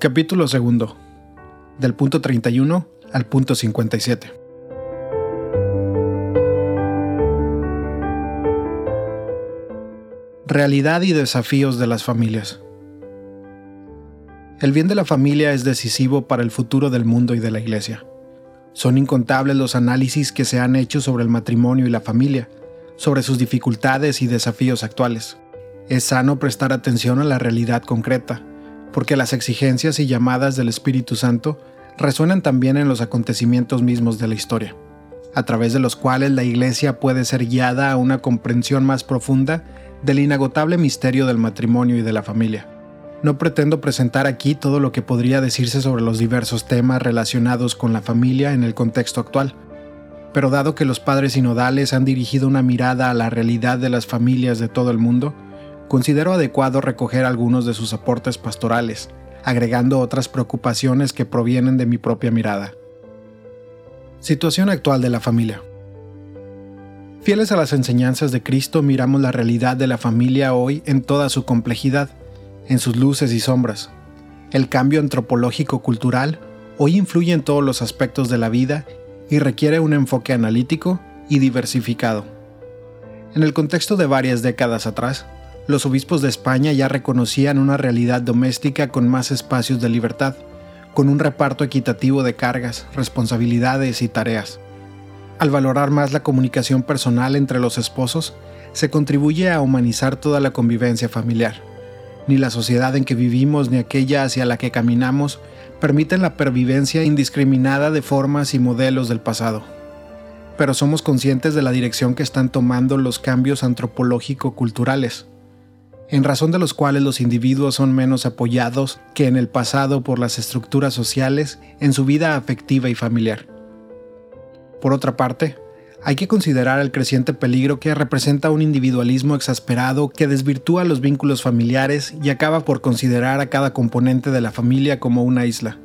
Capítulo segundo. Del punto 31 al punto 57. Realidad y desafíos de las familias. El bien de la familia es decisivo para el futuro del mundo y de la Iglesia. Son incontables los análisis que se han hecho sobre el matrimonio y la familia, sobre sus dificultades y desafíos actuales. Es sano prestar atención a la realidad concreta, porque las exigencias y llamadas del Espíritu Santo resuenan también en los acontecimientos mismos de la historia, a través de los cuales la Iglesia puede ser guiada a una comprensión más profunda del inagotable misterio del matrimonio y de la familia. No pretendo presentar aquí todo lo que podría decirse sobre los diversos temas relacionados con la familia en el contexto actual, pero dado que los padres sinodales han dirigido una mirada a la realidad de las familias de todo el mundo, considero adecuado recoger algunos de sus aportes pastorales, agregando otras preocupaciones que provienen de mi propia mirada. Situación actual de la familia. Fieles a las enseñanzas de Cristo, miramos la realidad de la familia hoy en toda su complejidad, en sus luces y sombras. El cambio antropológico-cultural hoy influye en todos los aspectos de la vida y requiere un enfoque analítico y diversificado. En el contexto de varias décadas atrás, los obispos de España ya reconocían una realidad doméstica con más espacios de libertad, con un reparto equitativo de cargas, responsabilidades y tareas. Al valorar más la comunicación personal entre los esposos, se contribuye a humanizar toda la convivencia familiar. Ni la sociedad en que vivimos ni aquella hacia la que caminamos permiten la pervivencia indiscriminada de formas y modelos del pasado. Pero somos conscientes de la dirección que están tomando los cambios antropológico-culturales en razón de los cuales los individuos son menos apoyados que en el pasado por las estructuras sociales en su vida afectiva y familiar. Por otra parte, hay que considerar el creciente peligro que representa un individualismo exasperado que desvirtúa los vínculos familiares y acaba por considerar a cada componente de la familia como una isla,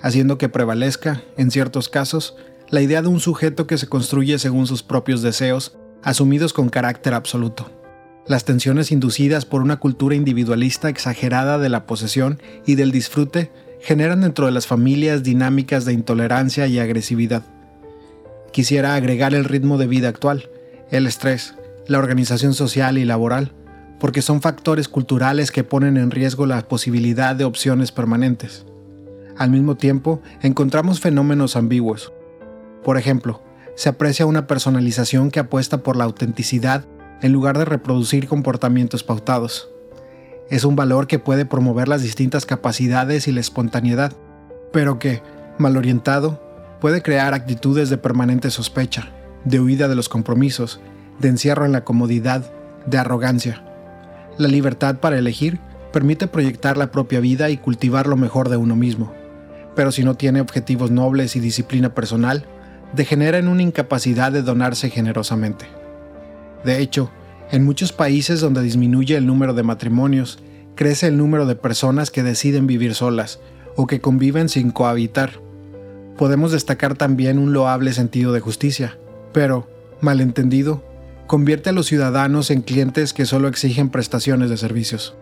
haciendo que prevalezca, en ciertos casos, la idea de un sujeto que se construye según sus propios deseos, asumidos con carácter absoluto. Las tensiones inducidas por una cultura individualista exagerada de la posesión y del disfrute generan dentro de las familias dinámicas de intolerancia y agresividad. Quisiera agregar el ritmo de vida actual, el estrés, la organización social y laboral, porque son factores culturales que ponen en riesgo la posibilidad de opciones permanentes. Al mismo tiempo, encontramos fenómenos ambiguos. Por ejemplo, se aprecia una personalización que apuesta por la autenticidad en lugar de reproducir comportamientos pautados. Es un valor que puede promover las distintas capacidades y la espontaneidad, pero que, mal orientado, puede crear actitudes de permanente sospecha, de huida de los compromisos, de encierro en la comodidad, de arrogancia. La libertad para elegir permite proyectar la propia vida y cultivar lo mejor de uno mismo, pero si no tiene objetivos nobles y disciplina personal, degenera en una incapacidad de donarse generosamente. De hecho, en muchos países donde disminuye el número de matrimonios, crece el número de personas que deciden vivir solas o que conviven sin cohabitar. Podemos destacar también un loable sentido de justicia, pero, malentendido, convierte a los ciudadanos en clientes que solo exigen prestaciones de servicios.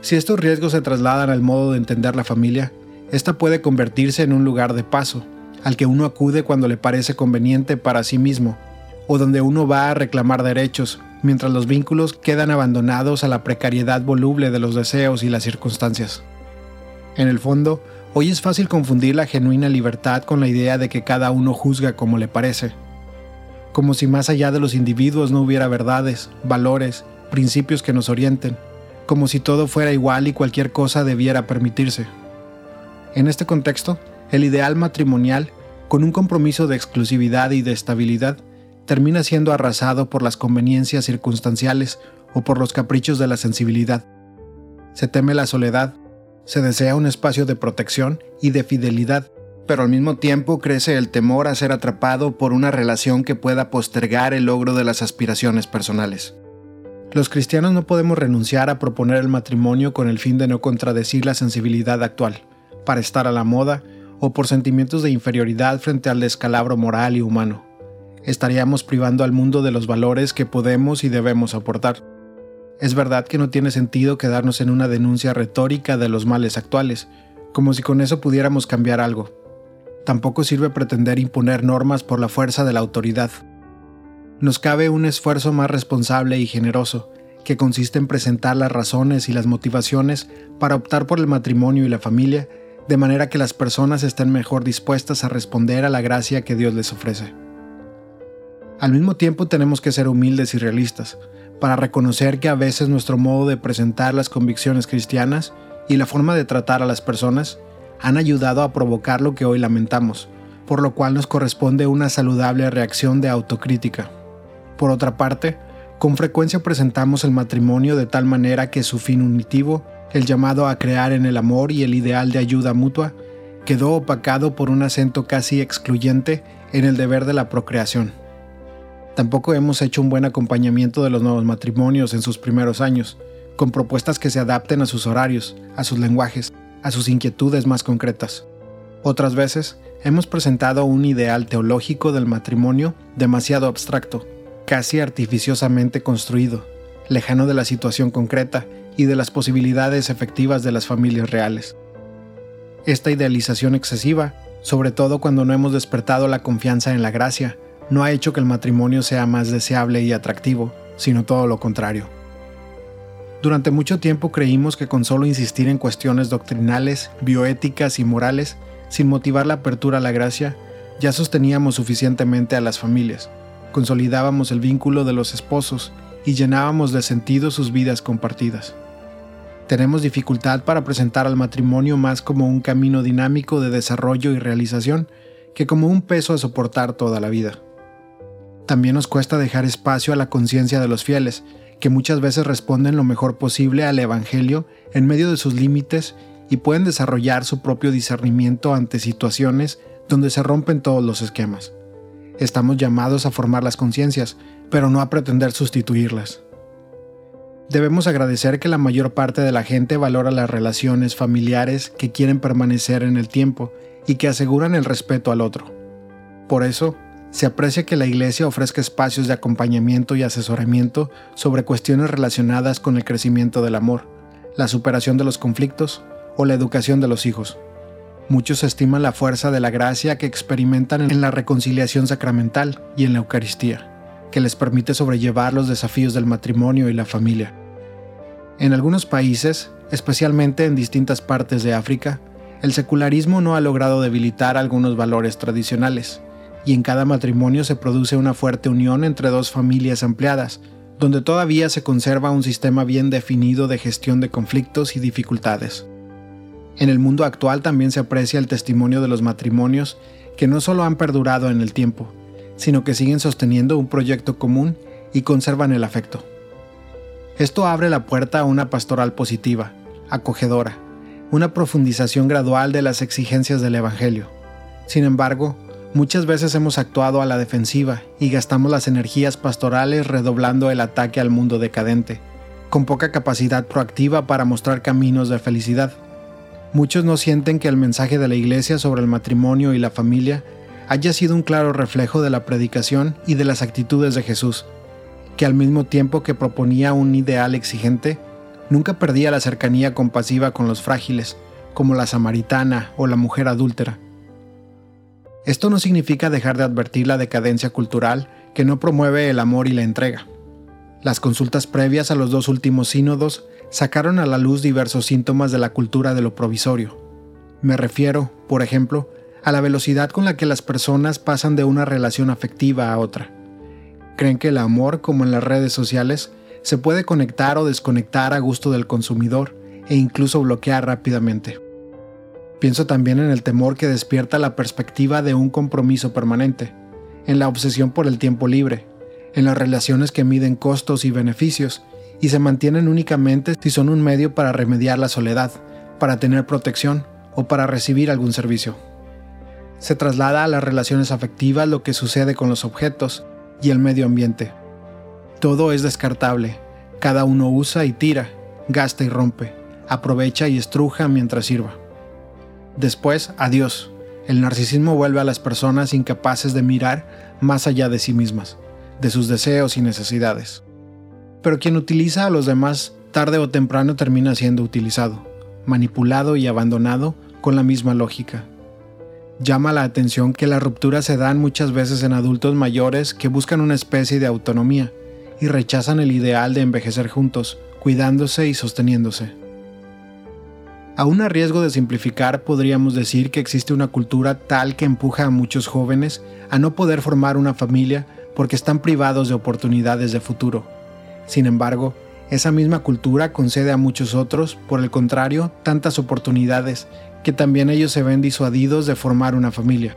Si estos riesgos se trasladan al modo de entender la familia, esta puede convertirse en un lugar de paso, al que uno acude cuando le parece conveniente para sí mismo o donde uno va a reclamar derechos, mientras los vínculos quedan abandonados a la precariedad voluble de los deseos y las circunstancias. En el fondo, hoy es fácil confundir la genuina libertad con la idea de que cada uno juzga como le parece, como si más allá de los individuos no hubiera verdades, valores, principios que nos orienten, como si todo fuera igual y cualquier cosa debiera permitirse. En este contexto, el ideal matrimonial, con un compromiso de exclusividad y de estabilidad, termina siendo arrasado por las conveniencias circunstanciales o por los caprichos de la sensibilidad. Se teme la soledad, se desea un espacio de protección y de fidelidad, pero al mismo tiempo crece el temor a ser atrapado por una relación que pueda postergar el logro de las aspiraciones personales. Los cristianos no podemos renunciar a proponer el matrimonio con el fin de no contradecir la sensibilidad actual, para estar a la moda o por sentimientos de inferioridad frente al descalabro moral y humano estaríamos privando al mundo de los valores que podemos y debemos aportar. Es verdad que no tiene sentido quedarnos en una denuncia retórica de los males actuales, como si con eso pudiéramos cambiar algo. Tampoco sirve pretender imponer normas por la fuerza de la autoridad. Nos cabe un esfuerzo más responsable y generoso, que consiste en presentar las razones y las motivaciones para optar por el matrimonio y la familia, de manera que las personas estén mejor dispuestas a responder a la gracia que Dios les ofrece. Al mismo tiempo tenemos que ser humildes y realistas, para reconocer que a veces nuestro modo de presentar las convicciones cristianas y la forma de tratar a las personas han ayudado a provocar lo que hoy lamentamos, por lo cual nos corresponde una saludable reacción de autocrítica. Por otra parte, con frecuencia presentamos el matrimonio de tal manera que su fin unitivo, el llamado a crear en el amor y el ideal de ayuda mutua, quedó opacado por un acento casi excluyente en el deber de la procreación. Tampoco hemos hecho un buen acompañamiento de los nuevos matrimonios en sus primeros años, con propuestas que se adapten a sus horarios, a sus lenguajes, a sus inquietudes más concretas. Otras veces, hemos presentado un ideal teológico del matrimonio demasiado abstracto, casi artificiosamente construido, lejano de la situación concreta y de las posibilidades efectivas de las familias reales. Esta idealización excesiva, sobre todo cuando no hemos despertado la confianza en la gracia, no ha hecho que el matrimonio sea más deseable y atractivo, sino todo lo contrario. Durante mucho tiempo creímos que con solo insistir en cuestiones doctrinales, bioéticas y morales, sin motivar la apertura a la gracia, ya sosteníamos suficientemente a las familias, consolidábamos el vínculo de los esposos y llenábamos de sentido sus vidas compartidas. Tenemos dificultad para presentar al matrimonio más como un camino dinámico de desarrollo y realización que como un peso a soportar toda la vida. También nos cuesta dejar espacio a la conciencia de los fieles, que muchas veces responden lo mejor posible al Evangelio en medio de sus límites y pueden desarrollar su propio discernimiento ante situaciones donde se rompen todos los esquemas. Estamos llamados a formar las conciencias, pero no a pretender sustituirlas. Debemos agradecer que la mayor parte de la gente valora las relaciones familiares que quieren permanecer en el tiempo y que aseguran el respeto al otro. Por eso, se aprecia que la Iglesia ofrezca espacios de acompañamiento y asesoramiento sobre cuestiones relacionadas con el crecimiento del amor, la superación de los conflictos o la educación de los hijos. Muchos estiman la fuerza de la gracia que experimentan en la reconciliación sacramental y en la Eucaristía, que les permite sobrellevar los desafíos del matrimonio y la familia. En algunos países, especialmente en distintas partes de África, el secularismo no ha logrado debilitar algunos valores tradicionales, y en cada matrimonio se produce una fuerte unión entre dos familias ampliadas, donde todavía se conserva un sistema bien definido de gestión de conflictos y dificultades. En el mundo actual también se aprecia el testimonio de los matrimonios que no solo han perdurado en el tiempo, sino que siguen sosteniendo un proyecto común y conservan el afecto. Esto abre la puerta a una pastoral positiva, acogedora, una profundización gradual de las exigencias del Evangelio. Sin embargo, Muchas veces hemos actuado a la defensiva y gastamos las energías pastorales redoblando el ataque al mundo decadente, con poca capacidad proactiva para mostrar caminos de felicidad. Muchos no sienten que el mensaje de la Iglesia sobre el matrimonio y la familia haya sido un claro reflejo de la predicación y de las actitudes de Jesús, que al mismo tiempo que proponía un ideal exigente, nunca perdía la cercanía compasiva con los frágiles, como la samaritana o la mujer adúltera. Esto no significa dejar de advertir la decadencia cultural que no promueve el amor y la entrega. Las consultas previas a los dos últimos sínodos sacaron a la luz diversos síntomas de la cultura de lo provisorio. Me refiero, por ejemplo, a la velocidad con la que las personas pasan de una relación afectiva a otra. Creen que el amor, como en las redes sociales, se puede conectar o desconectar a gusto del consumidor e incluso bloquear rápidamente. Pienso también en el temor que despierta la perspectiva de un compromiso permanente, en la obsesión por el tiempo libre, en las relaciones que miden costos y beneficios y se mantienen únicamente si son un medio para remediar la soledad, para tener protección o para recibir algún servicio. Se traslada a las relaciones afectivas lo que sucede con los objetos y el medio ambiente. Todo es descartable, cada uno usa y tira, gasta y rompe, aprovecha y estruja mientras sirva. Después, adiós. El narcisismo vuelve a las personas incapaces de mirar más allá de sí mismas, de sus deseos y necesidades. Pero quien utiliza a los demás tarde o temprano termina siendo utilizado, manipulado y abandonado con la misma lógica. Llama la atención que las rupturas se dan muchas veces en adultos mayores que buscan una especie de autonomía y rechazan el ideal de envejecer juntos, cuidándose y sosteniéndose. Aún a riesgo de simplificar, podríamos decir que existe una cultura tal que empuja a muchos jóvenes a no poder formar una familia porque están privados de oportunidades de futuro. Sin embargo, esa misma cultura concede a muchos otros, por el contrario, tantas oportunidades que también ellos se ven disuadidos de formar una familia.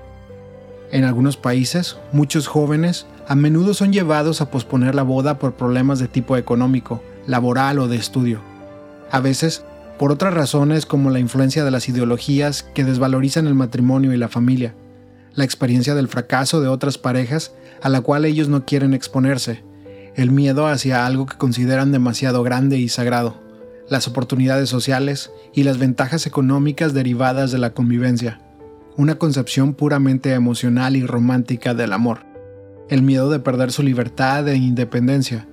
En algunos países, muchos jóvenes a menudo son llevados a posponer la boda por problemas de tipo económico, laboral o de estudio. A veces, por otras razones como la influencia de las ideologías que desvalorizan el matrimonio y la familia, la experiencia del fracaso de otras parejas a la cual ellos no quieren exponerse, el miedo hacia algo que consideran demasiado grande y sagrado, las oportunidades sociales y las ventajas económicas derivadas de la convivencia, una concepción puramente emocional y romántica del amor, el miedo de perder su libertad e independencia,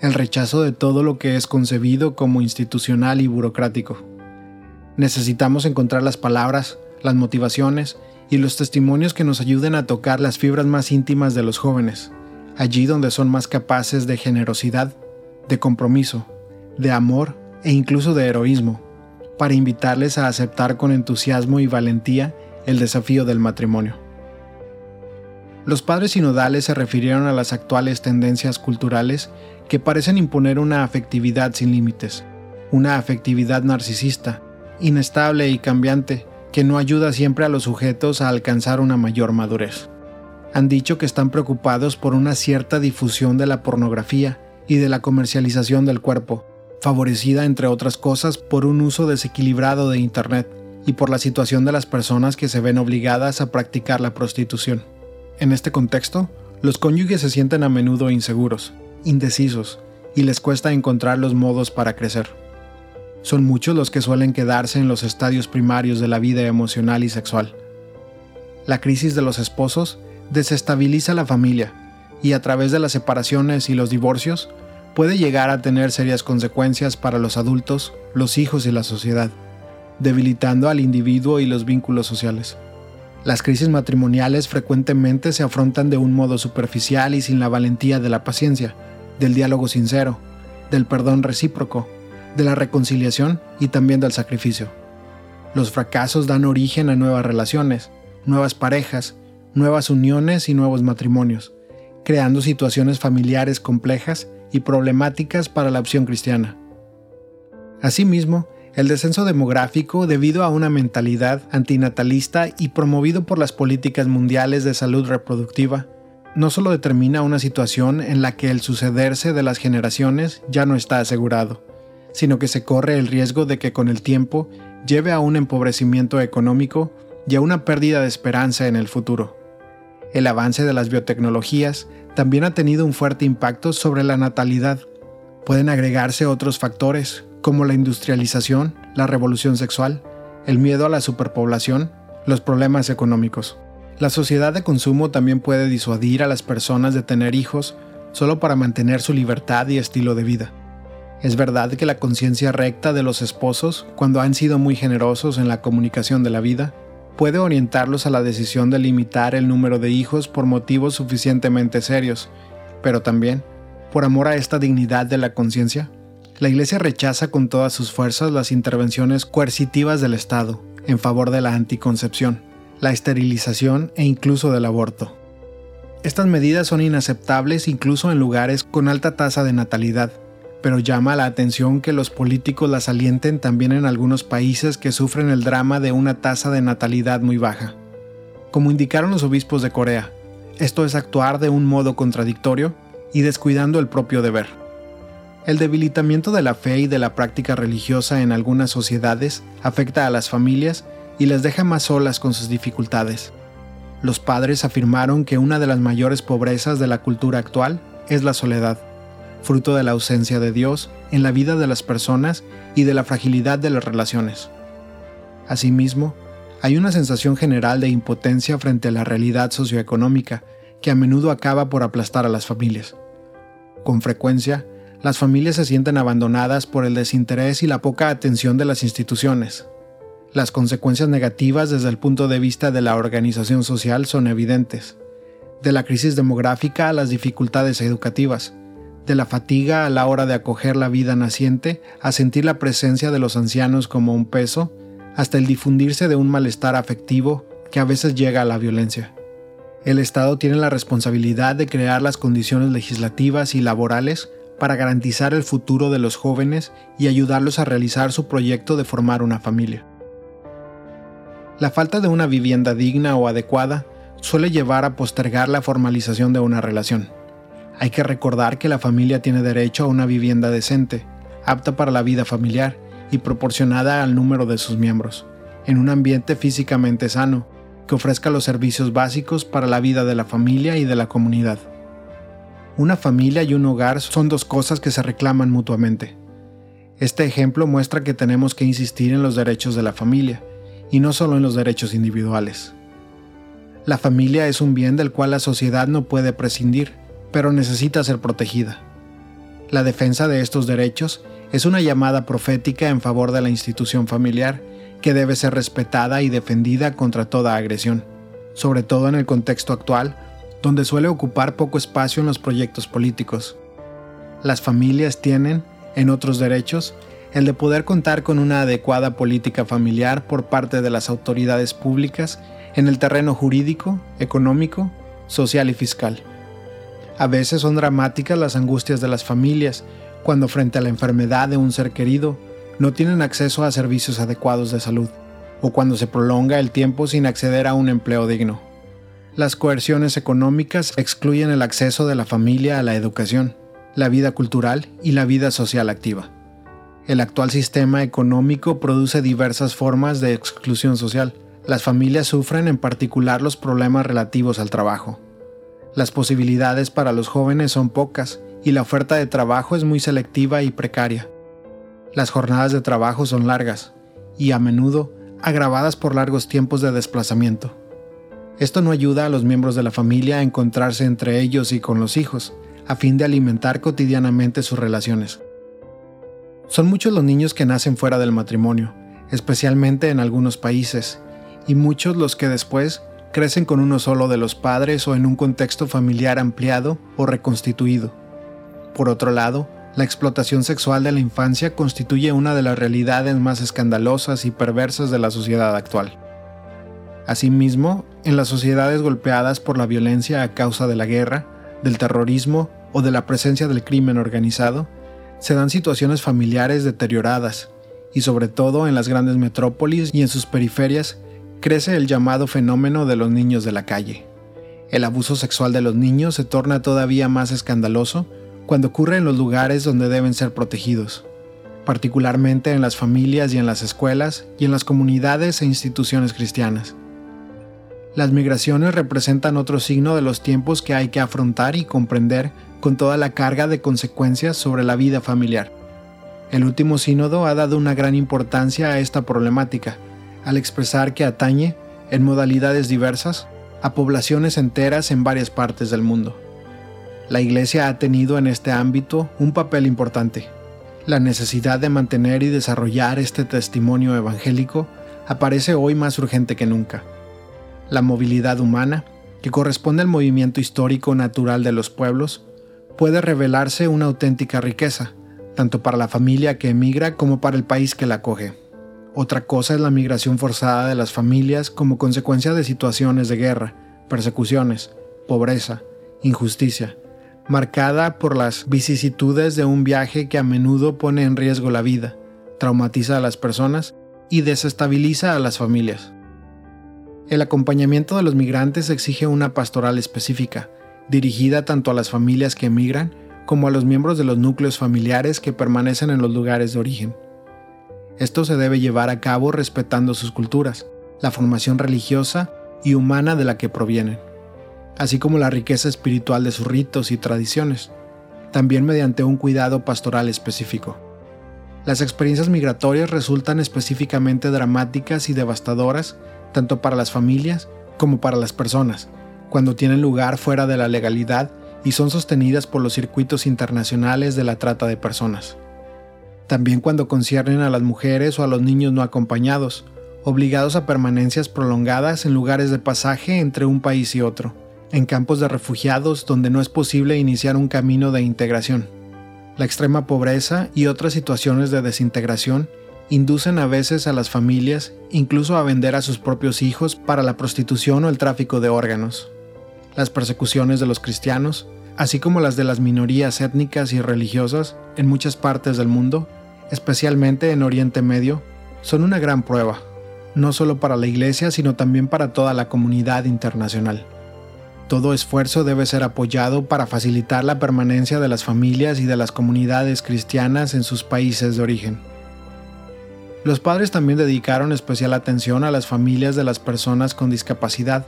el rechazo de todo lo que es concebido como institucional y burocrático. Necesitamos encontrar las palabras, las motivaciones y los testimonios que nos ayuden a tocar las fibras más íntimas de los jóvenes, allí donde son más capaces de generosidad, de compromiso, de amor e incluso de heroísmo, para invitarles a aceptar con entusiasmo y valentía el desafío del matrimonio. Los padres sinodales se refirieron a las actuales tendencias culturales que parecen imponer una afectividad sin límites, una afectividad narcisista, inestable y cambiante, que no ayuda siempre a los sujetos a alcanzar una mayor madurez. Han dicho que están preocupados por una cierta difusión de la pornografía y de la comercialización del cuerpo, favorecida entre otras cosas por un uso desequilibrado de Internet y por la situación de las personas que se ven obligadas a practicar la prostitución. En este contexto, los cónyuges se sienten a menudo inseguros, indecisos, y les cuesta encontrar los modos para crecer. Son muchos los que suelen quedarse en los estadios primarios de la vida emocional y sexual. La crisis de los esposos desestabiliza la familia y a través de las separaciones y los divorcios puede llegar a tener serias consecuencias para los adultos, los hijos y la sociedad, debilitando al individuo y los vínculos sociales. Las crisis matrimoniales frecuentemente se afrontan de un modo superficial y sin la valentía de la paciencia, del diálogo sincero, del perdón recíproco, de la reconciliación y también del sacrificio. Los fracasos dan origen a nuevas relaciones, nuevas parejas, nuevas uniones y nuevos matrimonios, creando situaciones familiares complejas y problemáticas para la opción cristiana. Asimismo, el descenso demográfico debido a una mentalidad antinatalista y promovido por las políticas mundiales de salud reproductiva, no solo determina una situación en la que el sucederse de las generaciones ya no está asegurado, sino que se corre el riesgo de que con el tiempo lleve a un empobrecimiento económico y a una pérdida de esperanza en el futuro. El avance de las biotecnologías también ha tenido un fuerte impacto sobre la natalidad. Pueden agregarse otros factores, como la industrialización, la revolución sexual, el miedo a la superpoblación, los problemas económicos. La sociedad de consumo también puede disuadir a las personas de tener hijos solo para mantener su libertad y estilo de vida. Es verdad que la conciencia recta de los esposos, cuando han sido muy generosos en la comunicación de la vida, puede orientarlos a la decisión de limitar el número de hijos por motivos suficientemente serios, pero también, por amor a esta dignidad de la conciencia, la Iglesia rechaza con todas sus fuerzas las intervenciones coercitivas del Estado en favor de la anticoncepción, la esterilización e incluso del aborto. Estas medidas son inaceptables incluso en lugares con alta tasa de natalidad, pero llama la atención que los políticos las alienten también en algunos países que sufren el drama de una tasa de natalidad muy baja. Como indicaron los obispos de Corea, esto es actuar de un modo contradictorio y descuidando el propio deber. El debilitamiento de la fe y de la práctica religiosa en algunas sociedades afecta a las familias y les deja más solas con sus dificultades. Los padres afirmaron que una de las mayores pobrezas de la cultura actual es la soledad, fruto de la ausencia de Dios en la vida de las personas y de la fragilidad de las relaciones. Asimismo, hay una sensación general de impotencia frente a la realidad socioeconómica que a menudo acaba por aplastar a las familias. Con frecuencia, las familias se sienten abandonadas por el desinterés y la poca atención de las instituciones. Las consecuencias negativas desde el punto de vista de la organización social son evidentes. De la crisis demográfica a las dificultades educativas, de la fatiga a la hora de acoger la vida naciente a sentir la presencia de los ancianos como un peso, hasta el difundirse de un malestar afectivo que a veces llega a la violencia. El Estado tiene la responsabilidad de crear las condiciones legislativas y laborales para garantizar el futuro de los jóvenes y ayudarlos a realizar su proyecto de formar una familia. La falta de una vivienda digna o adecuada suele llevar a postergar la formalización de una relación. Hay que recordar que la familia tiene derecho a una vivienda decente, apta para la vida familiar y proporcionada al número de sus miembros, en un ambiente físicamente sano, que ofrezca los servicios básicos para la vida de la familia y de la comunidad. Una familia y un hogar son dos cosas que se reclaman mutuamente. Este ejemplo muestra que tenemos que insistir en los derechos de la familia, y no solo en los derechos individuales. La familia es un bien del cual la sociedad no puede prescindir, pero necesita ser protegida. La defensa de estos derechos es una llamada profética en favor de la institución familiar que debe ser respetada y defendida contra toda agresión, sobre todo en el contexto actual, donde suele ocupar poco espacio en los proyectos políticos. Las familias tienen, en otros derechos, el de poder contar con una adecuada política familiar por parte de las autoridades públicas en el terreno jurídico, económico, social y fiscal. A veces son dramáticas las angustias de las familias cuando frente a la enfermedad de un ser querido no tienen acceso a servicios adecuados de salud, o cuando se prolonga el tiempo sin acceder a un empleo digno. Las coerciones económicas excluyen el acceso de la familia a la educación, la vida cultural y la vida social activa. El actual sistema económico produce diversas formas de exclusión social. Las familias sufren en particular los problemas relativos al trabajo, las posibilidades para los jóvenes son pocas y la oferta de trabajo es muy selectiva y precaria. Las jornadas de trabajo son largas y a menudo agravadas por largos tiempos de desplazamiento. Esto no ayuda a los miembros de la familia a encontrarse entre ellos y con los hijos, a fin de alimentar cotidianamente sus relaciones. Son muchos los niños que nacen fuera del matrimonio, especialmente en algunos países, y muchos los que después crecen con uno solo de los padres o en un contexto familiar ampliado o reconstituido. Por otro lado, la explotación sexual de la infancia constituye una de las realidades más escandalosas y perversas de la sociedad actual. Asimismo, en las sociedades golpeadas por la violencia a causa de la guerra, del terrorismo o de la presencia del crimen organizado, se dan situaciones familiares deterioradas, y sobre todo en las grandes metrópolis y en sus periferias crece el llamado fenómeno de los niños de la calle. El abuso sexual de los niños se torna todavía más escandaloso cuando ocurre en los lugares donde deben ser protegidos, particularmente en las familias y en las escuelas y en las comunidades e instituciones cristianas. Las migraciones representan otro signo de los tiempos que hay que afrontar y comprender con toda la carga de consecuencias sobre la vida familiar. El último sínodo ha dado una gran importancia a esta problemática, al expresar que atañe, en modalidades diversas, a poblaciones enteras en varias partes del mundo. La Iglesia ha tenido en este ámbito un papel importante. La necesidad de mantener y desarrollar este testimonio evangélico aparece hoy más urgente que nunca. La movilidad humana, que corresponde al movimiento histórico natural de los pueblos, puede revelarse una auténtica riqueza, tanto para la familia que emigra como para el país que la acoge. Otra cosa es la migración forzada de las familias como consecuencia de situaciones de guerra, persecuciones, pobreza, injusticia, marcada por las vicisitudes de un viaje que a menudo pone en riesgo la vida, traumatiza a las personas y desestabiliza a las familias. El acompañamiento de los migrantes exige una pastoral específica, dirigida tanto a las familias que emigran como a los miembros de los núcleos familiares que permanecen en los lugares de origen. Esto se debe llevar a cabo respetando sus culturas, la formación religiosa y humana de la que provienen, así como la riqueza espiritual de sus ritos y tradiciones, también mediante un cuidado pastoral específico. Las experiencias migratorias resultan específicamente dramáticas y devastadoras tanto para las familias como para las personas, cuando tienen lugar fuera de la legalidad y son sostenidas por los circuitos internacionales de la trata de personas también cuando conciernen a las mujeres o a los niños no acompañados, obligados a permanencias prolongadas en lugares de pasaje entre un país y otro, en campos de refugiados donde no es posible iniciar un camino de integración. La extrema pobreza y otras situaciones de desintegración inducen a veces a las familias incluso a vender a sus propios hijos para la prostitución o el tráfico de órganos. Las persecuciones de los cristianos, así como las de las minorías étnicas y religiosas en muchas partes del mundo, especialmente en Oriente Medio, son una gran prueba, no solo para la Iglesia, sino también para toda la comunidad internacional. Todo esfuerzo debe ser apoyado para facilitar la permanencia de las familias y de las comunidades cristianas en sus países de origen. Los padres también dedicaron especial atención a las familias de las personas con discapacidad,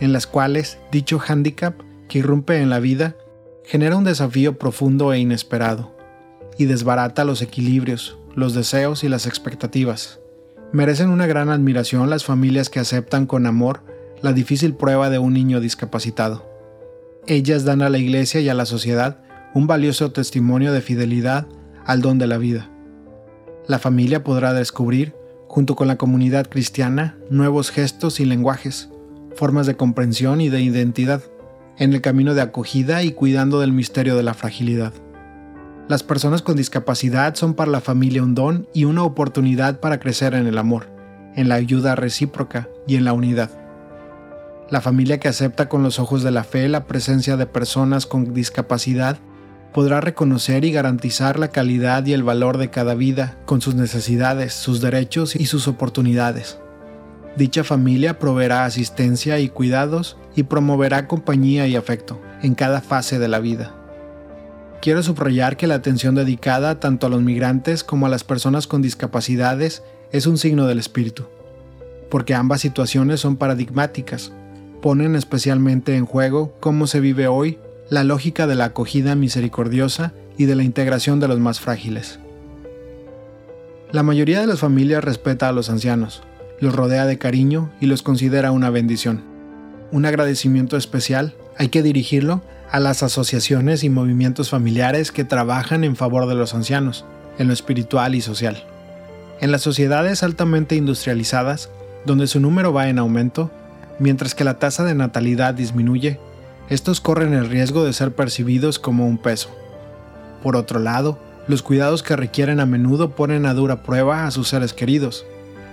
en las cuales dicho hándicap que irrumpe en la vida genera un desafío profundo e inesperado, y desbarata los equilibrios, los deseos y las expectativas. Merecen una gran admiración las familias que aceptan con amor la difícil prueba de un niño discapacitado. Ellas dan a la Iglesia y a la sociedad un valioso testimonio de fidelidad al don de la vida. La familia podrá descubrir, junto con la comunidad cristiana, nuevos gestos y lenguajes, formas de comprensión y de identidad, en el camino de acogida y cuidando del misterio de la fragilidad. Las personas con discapacidad son para la familia un don y una oportunidad para crecer en el amor, en la ayuda recíproca y en la unidad. La familia que acepta con los ojos de la fe la presencia de personas con discapacidad podrá reconocer y garantizar la calidad y el valor de cada vida, con sus necesidades, sus derechos y sus oportunidades. Dicha familia proveerá asistencia y cuidados y promoverá compañía y afecto en cada fase de la vida. Quiero subrayar que la atención dedicada tanto a los migrantes como a las personas con discapacidades es un signo del espíritu, porque ambas situaciones son paradigmáticas, ponen especialmente en juego cómo se vive hoy la lógica de la acogida misericordiosa y de la integración de los más frágiles. La mayoría de las familias respeta a los ancianos, los rodea de cariño y los considera una bendición. Un agradecimiento especial hay que dirigirlo a las asociaciones y movimientos familiares que trabajan en favor de los ancianos, en lo espiritual y social. En las sociedades altamente industrializadas, donde su número va en aumento, mientras que la tasa de natalidad disminuye, estos corren el riesgo de ser percibidos como un peso. Por otro lado, los cuidados que requieren a menudo ponen a dura prueba a sus seres queridos.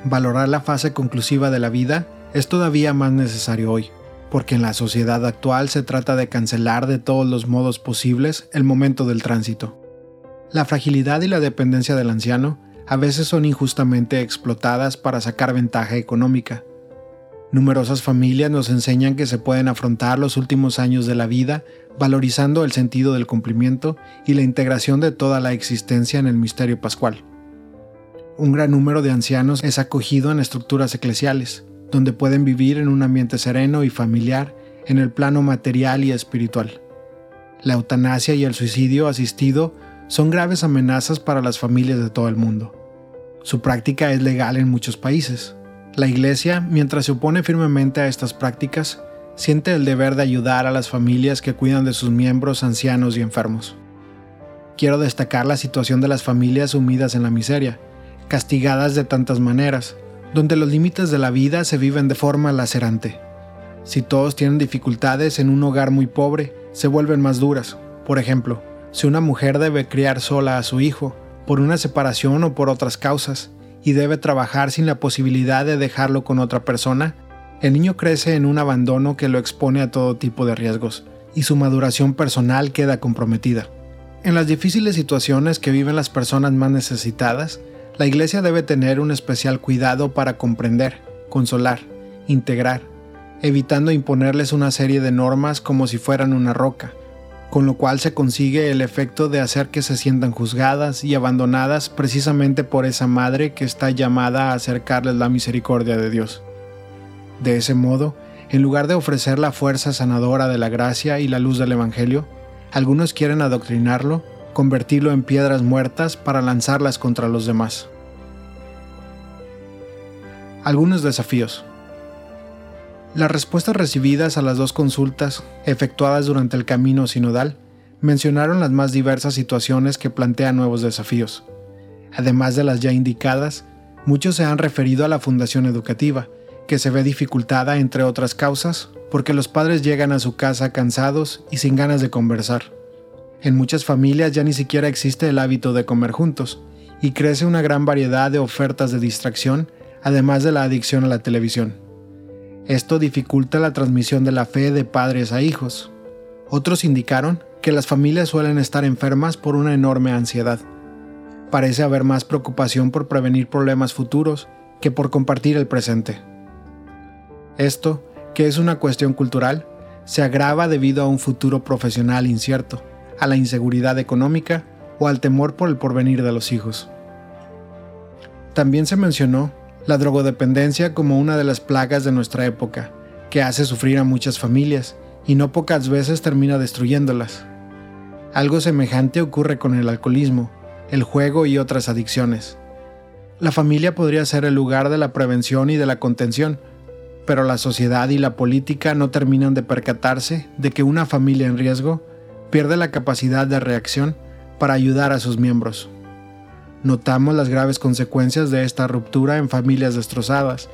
Valorar la fase conclusiva de la vida es todavía más necesario hoy, porque en la sociedad actual se trata de cancelar de todos los modos posibles el momento del tránsito. La fragilidad y la dependencia del anciano a veces son injustamente explotadas para sacar ventaja económica, Numerosas familias nos enseñan que se pueden afrontar los últimos años de la vida valorizando el sentido del cumplimiento y la integración de toda la existencia en el misterio pascual. Un gran número de ancianos es acogido en estructuras eclesiales, donde pueden vivir en un ambiente sereno y familiar en el plano material y espiritual. La eutanasia y el suicidio asistido son graves amenazas para las familias de todo el mundo. Su práctica es legal en muchos países, la Iglesia, mientras se opone firmemente a estas prácticas, siente el deber de ayudar a las familias que cuidan de sus miembros ancianos y enfermos. Quiero destacar la situación de las familias sumidas en la miseria, castigadas de tantas maneras, donde los límites de la vida se viven de forma lacerante. Si todos tienen dificultades en un hogar muy pobre, se vuelven más duras. Por ejemplo, si una mujer debe criar sola a su hijo, por una separación o por otras causas, y debe trabajar sin la posibilidad de dejarlo con otra persona, el niño crece en un abandono que lo expone a todo tipo de riesgos, y su maduración personal queda comprometida. En las difíciles situaciones que viven las personas más necesitadas, la Iglesia debe tener un especial cuidado para comprender, consolar, integrar, evitando imponerles una serie de normas como si fueran una roca, con lo cual se consigue el efecto de hacer que se sientan juzgadas y abandonadas precisamente por esa madre que está llamada a acercarles la misericordia de Dios. De ese modo, en lugar de ofrecer la fuerza sanadora de la gracia y la luz del Evangelio, algunos quieren adoctrinarlo, convertirlo en piedras muertas para lanzarlas contra los demás. Algunos desafíos. Las respuestas recibidas a las dos consultas, efectuadas durante el camino sinodal, mencionaron las más diversas situaciones que plantean nuevos desafíos. Además de las ya indicadas, Muchos se han referido a la fundación educativa, que se ve dificultada, entre otras causas, porque los padres llegan a su casa cansados y sin ganas de conversar. En muchas familias ya ni siquiera existe el hábito de comer juntos, y crece una gran variedad de ofertas de distracción, además de la adicción a la televisión. Esto dificulta la transmisión de la fe de padres a hijos. Otros indicaron que las familias suelen estar enfermas por una enorme ansiedad. Parece haber más preocupación por prevenir problemas futuros que por compartir el presente. Esto, que es una cuestión cultural, se agrava debido a un futuro profesional incierto, a la inseguridad económica o al temor por el porvenir de los hijos. También se mencionó la drogodependencia como una de las plagas de nuestra época, que hace sufrir a muchas familias y no pocas veces termina destruyéndolas. Algo semejante ocurre con el alcoholismo, el juego y otras adicciones. La familia podría ser el lugar de la prevención y de la contención, pero la sociedad y la política no terminan de percatarse de que una familia en riesgo pierde la capacidad de reacción para ayudar a sus miembros. Notamos las graves consecuencias de esta ruptura en familias destrozadas,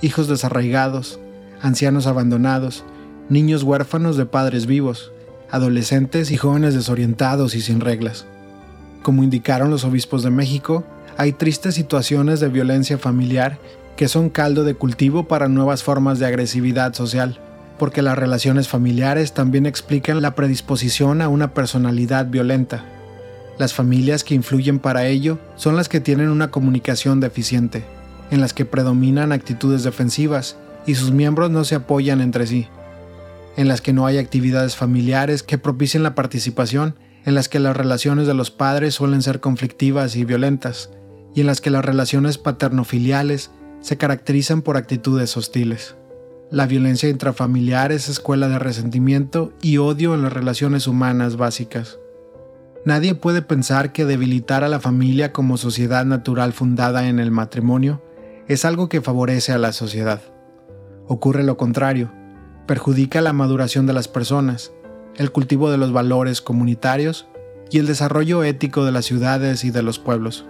hijos desarraigados, ancianos abandonados, niños huérfanos de padres vivos, adolescentes y jóvenes desorientados y sin reglas. Como indicaron los obispos de México, hay tristes situaciones de violencia familiar que son caldo de cultivo para nuevas formas de agresividad social, porque las relaciones familiares también explican la predisposición a una personalidad violenta. Las familias que influyen para ello son las que tienen una comunicación deficiente, en las que predominan actitudes defensivas y sus miembros no se apoyan entre sí, en las que no hay actividades familiares que propicien la participación, en las que las relaciones de los padres suelen ser conflictivas y violentas, y en las que las relaciones paternofiliales se caracterizan por actitudes hostiles. La violencia intrafamiliar es escuela de resentimiento y odio en las relaciones humanas básicas. Nadie puede pensar que debilitar a la familia como sociedad natural fundada en el matrimonio es algo que favorece a la sociedad. Ocurre lo contrario, perjudica la maduración de las personas, el cultivo de los valores comunitarios y el desarrollo ético de las ciudades y de los pueblos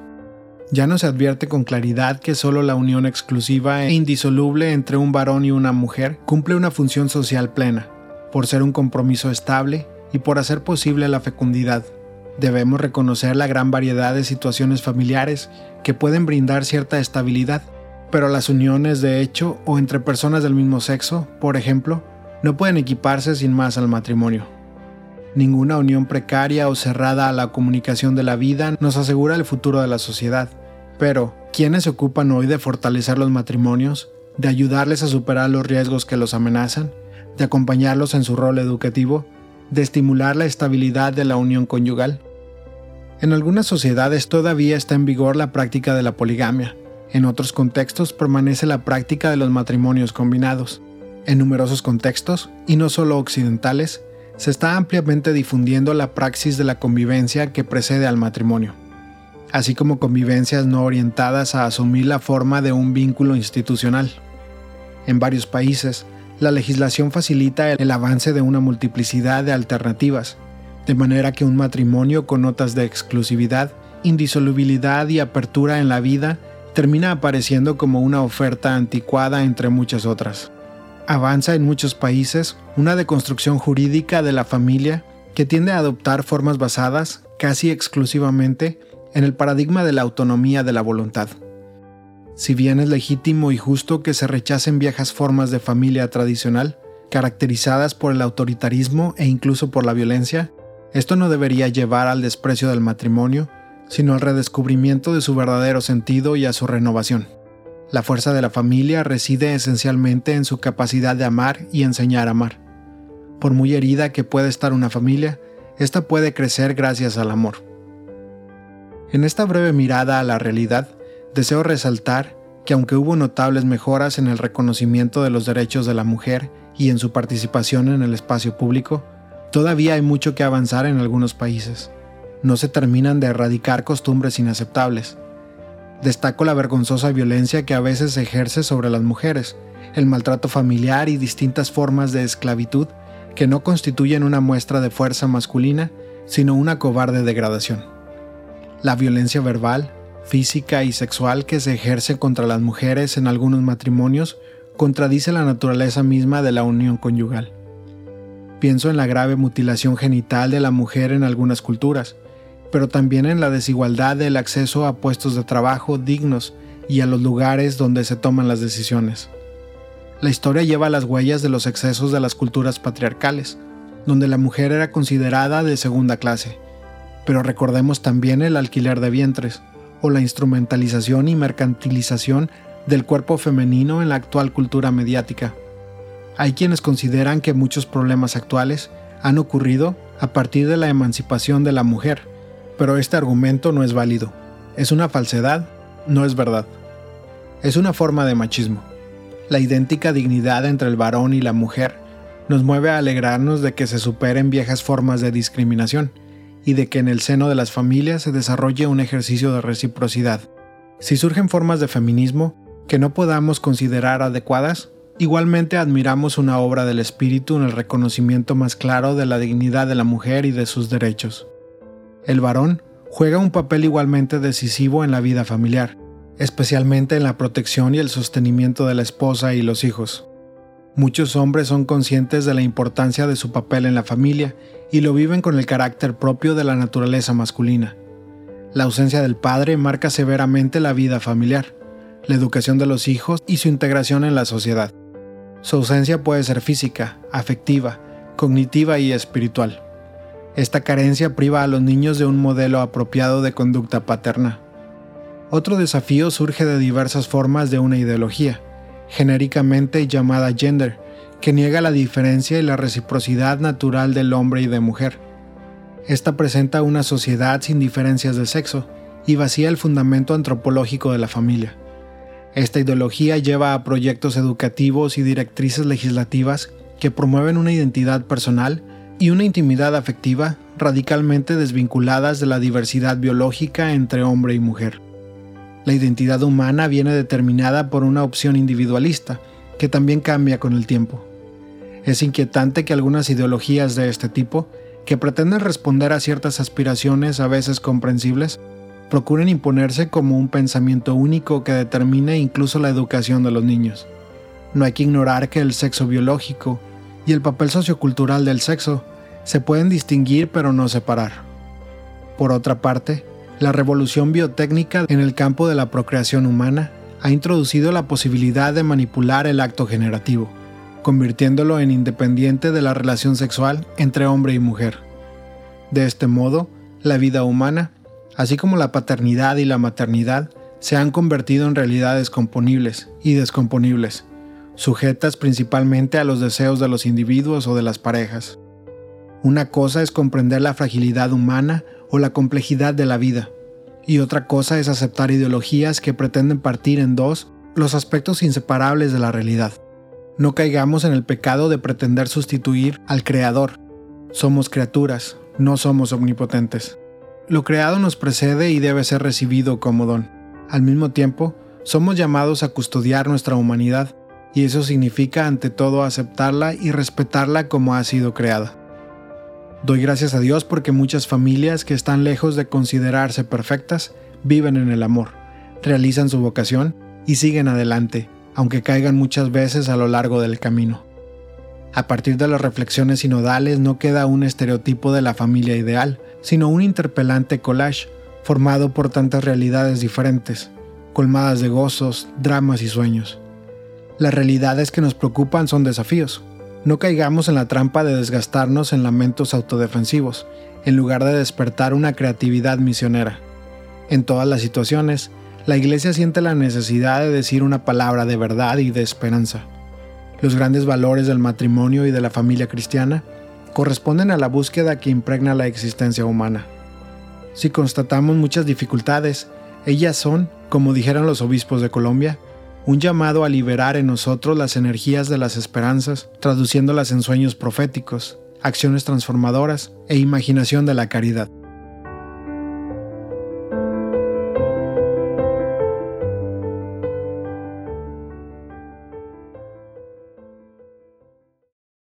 ya no se advierte con claridad que solo la unión exclusiva e indisoluble entre un varón y una mujer cumple una función social plena, por ser un compromiso estable y por hacer posible la fecundidad. Debemos reconocer la gran variedad de situaciones familiares que pueden brindar cierta estabilidad, pero las uniones de hecho o entre personas del mismo sexo, por ejemplo, no pueden equiparse sin más al matrimonio. Ninguna unión precaria o cerrada a la comunicación de la vida nos asegura el futuro de la sociedad. Pero, ¿quiénes se ocupan hoy de fortalecer los matrimonios, de ayudarles a superar los riesgos que los amenazan, de acompañarlos en su rol educativo, de estimular la estabilidad de la unión conyugal? En algunas sociedades todavía está en vigor la práctica de la poligamia, en otros contextos permanece la práctica de los matrimonios combinados. En numerosos contextos, y no solo occidentales, se está ampliamente difundiendo la praxis de la convivencia que precede al matrimonio así como convivencias no orientadas a asumir la forma de un vínculo institucional. En varios países, la legislación facilita el avance de una multiplicidad de alternativas, de manera que un matrimonio con notas de exclusividad, indisolubilidad y apertura en la vida termina apareciendo como una oferta anticuada entre muchas otras. Avanza en muchos países una deconstrucción jurídica de la familia que tiende a adoptar formas basadas, casi exclusivamente, en el paradigma de la autonomía de la voluntad. Si bien es legítimo y justo que se rechacen viejas formas de familia tradicional, caracterizadas por el autoritarismo e incluso por la violencia, esto no debería llevar al desprecio del matrimonio, sino al redescubrimiento de su verdadero sentido y a su renovación. La fuerza de la familia reside esencialmente en su capacidad de amar y enseñar a amar. Por muy herida que pueda estar una familia, esta puede crecer gracias al amor. En esta breve mirada a la realidad, deseo resaltar que aunque hubo notables mejoras en el reconocimiento de los derechos de la mujer y en su participación en el espacio público, todavía hay mucho que avanzar en algunos países. No se terminan de erradicar costumbres inaceptables. Destaco la vergonzosa violencia que a veces se ejerce sobre las mujeres, el maltrato familiar y distintas formas de esclavitud que no constituyen una muestra de fuerza masculina, sino una cobarde degradación la violencia verbal, física y sexual que se ejerce contra las mujeres en algunos matrimonios contradice la naturaleza misma de la unión conyugal. Pienso en la grave mutilación genital de la mujer en algunas culturas, pero también en la desigualdad del acceso a puestos de trabajo dignos y a los lugares donde se toman las decisiones. La historia lleva las huellas de los excesos de las culturas patriarcales, donde la mujer era considerada de segunda clase, pero recordemos también el alquiler de vientres, o la instrumentalización y mercantilización del cuerpo femenino en la actual cultura mediática. Hay quienes consideran que muchos problemas actuales han ocurrido a partir de la emancipación de la mujer, pero este argumento no es válido. Es una falsedad, no es verdad. Es una forma de machismo. La idéntica dignidad entre el varón y la mujer nos mueve a alegrarnos de que se superen viejas formas de discriminación y de que en el seno de las familias se desarrolle un ejercicio de reciprocidad. Si surgen formas de feminismo que no podamos considerar adecuadas, igualmente admiramos una obra del espíritu en el reconocimiento más claro de la dignidad de la mujer y de sus derechos. El varón juega un papel igualmente decisivo en la vida familiar, especialmente en la protección y el sostenimiento de la esposa y los hijos. Muchos hombres son conscientes de la importancia de su papel en la familia y lo viven con el carácter propio de la naturaleza masculina. La ausencia del padre marca severamente la vida familiar, la educación de los hijos y su integración en la sociedad. Su ausencia puede ser física, afectiva, cognitiva y espiritual. Esta carencia priva a los niños de un modelo apropiado de conducta paterna. Otro desafío surge de diversas formas de una ideología, genéricamente llamada gender, que niega la diferencia y la reciprocidad natural del hombre y de mujer. Esta presenta una sociedad sin diferencias de sexo y vacía el fundamento antropológico de la familia. Esta ideología lleva a proyectos educativos y directrices legislativas que promueven una identidad personal y una intimidad afectiva radicalmente desvinculadas de la diversidad biológica entre hombre y mujer. La identidad humana viene determinada por una opción individualista, que también cambia con el tiempo. Es inquietante que algunas ideologías de este tipo, que pretenden responder a ciertas aspiraciones a veces comprensibles, procuren imponerse como un pensamiento único que determine incluso la educación de los niños. No hay que ignorar que el sexo biológico y el papel sociocultural del sexo se pueden distinguir pero no separar. Por otra parte, la revolución biotécnica en el campo de la procreación humana ha introducido la posibilidad de manipular el acto generativo, convirtiéndolo en independiente de la relación sexual entre hombre y mujer. De este modo, la vida humana, así como la paternidad y la maternidad, se han convertido en realidades componibles y descomponibles, sujetas principalmente a los deseos de los individuos o de las parejas. Una cosa es comprender la fragilidad humana o la complejidad de la vida, y otra cosa es aceptar ideologías que pretenden partir en dos los aspectos inseparables de la realidad. No caigamos en el pecado de pretender sustituir al Creador. Somos criaturas, no somos omnipotentes. Lo creado nos precede y debe ser recibido como don. Al mismo tiempo, somos llamados a custodiar nuestra humanidad, y eso significa ante todo aceptarla y respetarla como ha sido creada. Doy gracias a Dios porque muchas familias que están lejos de considerarse perfectas viven en el amor, realizan su vocación y siguen adelante, aunque caigan muchas veces a lo largo del camino. A partir de las reflexiones sinodales no queda un estereotipo de la familia ideal, sino un interpelante collage formado por tantas realidades diferentes, colmadas de gozos, dramas y sueños. Las realidades que nos preocupan son desafíos, no caigamos en la trampa de desgastarnos en lamentos autodefensivos, en lugar de despertar una creatividad misionera. En todas las situaciones, la Iglesia siente la necesidad de decir una palabra de verdad y de esperanza. Los grandes valores del matrimonio y de la familia cristiana corresponden a la búsqueda que impregna la existencia humana. Si constatamos muchas dificultades, ellas son, como dijeron los obispos de Colombia, un llamado a liberar en nosotros las energías de las esperanzas, traduciéndolas en sueños proféticos, acciones transformadoras e imaginación de la caridad.